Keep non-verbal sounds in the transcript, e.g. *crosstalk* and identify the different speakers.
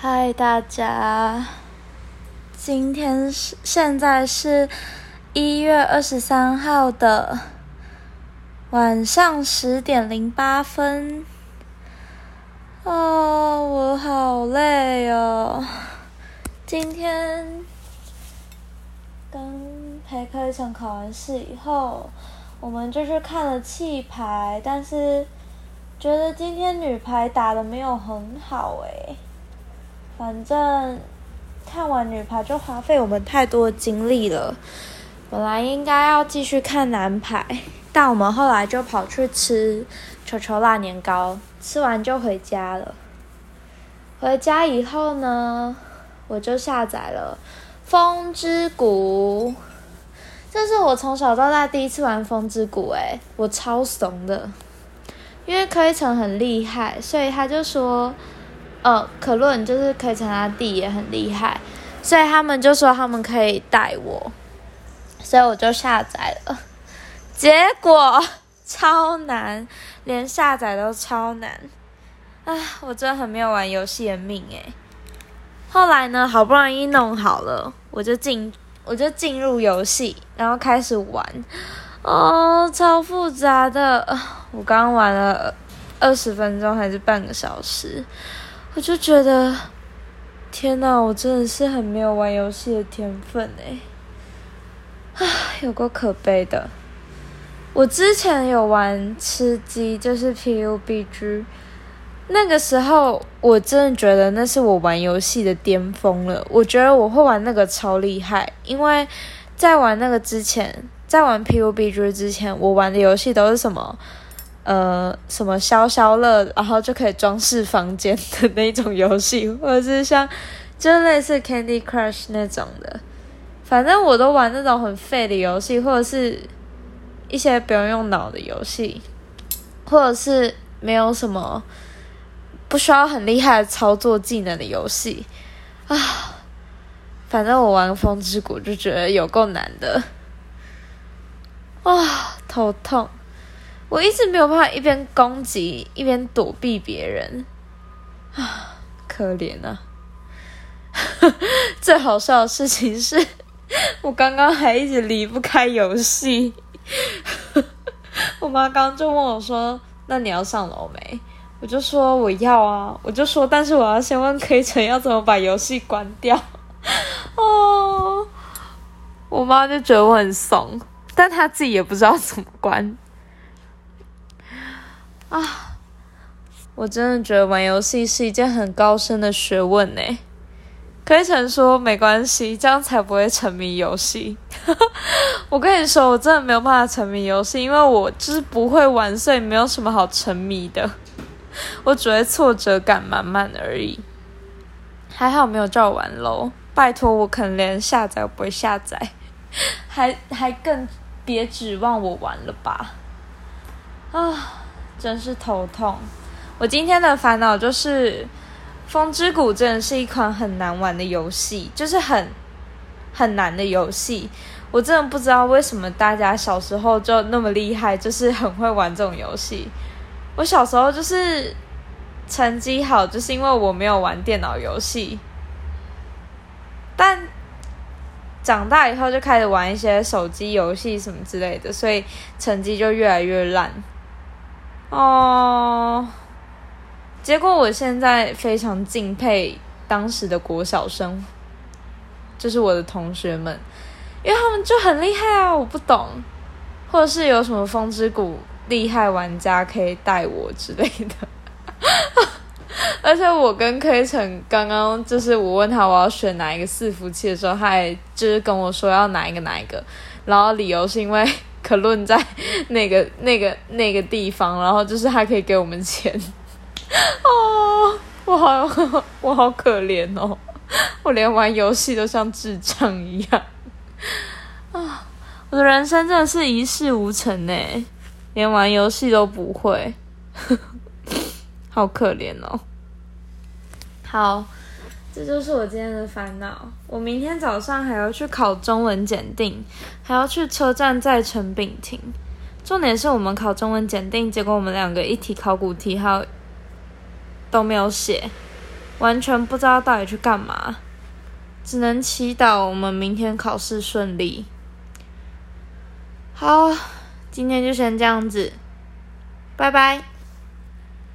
Speaker 1: 嗨，大家！今天是现在是一月二十三号的晚上十点零八分。哦，我好累哦！今天跟裴科一场考完试以后，我们就去看了气牌，但是觉得今天女排打的没有很好诶。反正看完女排就花费我们太多精力了。本来应该要继续看男排，但我们后来就跑去吃球球辣年糕，吃完就回家了。回家以后呢，我就下载了《风之谷》，这是我从小到大第一次玩《风之谷》诶，我超怂的，因为柯一成很厉害，所以他就说。呃，可论就是可以成他弟也很厉害，所以他们就说他们可以带我，所以我就下载了，结果超难，连下载都超难，啊，我真的很没有玩游戏的命诶。后来呢，好不容易弄好了，我就进我就进入游戏，然后开始玩，哦，超复杂的，我刚玩了二十分钟还是半个小时。我就觉得，天哪！我真的是很没有玩游戏的天分哎，啊，有够可悲的。我之前有玩吃鸡，就是 PUBG，那个时候我真的觉得那是我玩游戏的巅峰了。我觉得我会玩那个超厉害，因为在玩那个之前，在玩 PUBG 之前，我玩的游戏都是什么？呃，什么消消乐，然后就可以装饰房间的那种游戏，或者是像，就类似 Candy Crush 那种的，反正我都玩那种很废的游戏，或者是一些不用用脑的游戏，或者是没有什么不需要很厉害的操作技能的游戏啊。反正我玩《风之谷》就觉得有够难的，啊，头痛。我一直没有办法一边攻击一边躲避别人，啊，可怜啊！*laughs* 最好笑的事情是，*laughs* 我刚刚还一直离不开游戏。*laughs* 我妈刚就问我说：“那你要上楼没？”我就说：“我要啊！”我就说：“但是我要先问 K 城要怎么把游戏关掉。”哦，我妈就觉得我很怂，但她自己也不知道怎么关。啊，我真的觉得玩游戏是一件很高深的学问呢。可以成说没关系，这样才不会沉迷游戏。*laughs* 我跟你说，我真的没有办法沉迷游戏，因为我就是不会玩，所以没有什么好沉迷的。我只会挫折感满满而已。还好没有叫我玩喽，拜托，我可能连下载都不会下载，还还更别指望我玩了吧。啊。真是头痛！我今天的烦恼就是《风之谷》真的是一款很难玩的游戏，就是很很难的游戏。我真的不知道为什么大家小时候就那么厉害，就是很会玩这种游戏。我小时候就是成绩好，就是因为我没有玩电脑游戏，但长大以后就开始玩一些手机游戏什么之类的，所以成绩就越来越烂。哦，结果我现在非常敬佩当时的国小生，就是我的同学们，因为他们就很厉害啊！我不懂，或者是有什么风之谷厉害玩家可以带我之类的。*laughs* 而且我跟 K 城刚刚就是我问他我要选哪一个伺服器的时候，他还就是跟我说要哪一个哪一个，然后理由是因为。可论在那个、那个、那个地方，然后就是还可以给我们钱 *laughs* 哦，我好 *laughs* 我好可怜哦，我连玩游戏都像智障一样 *laughs* 啊！我的人生真的是一事无成呢，连玩游戏都不会，好可怜哦。好。这就是我今天的烦恼。我明天早上还要去考中文检定，还要去车站再乘丙亭。重点是我们考中文检定，结果我们两个一题考古题还都没有写，完全不知道到底去干嘛，只能祈祷我们明天考试顺利。好，今天就先这样子，拜拜。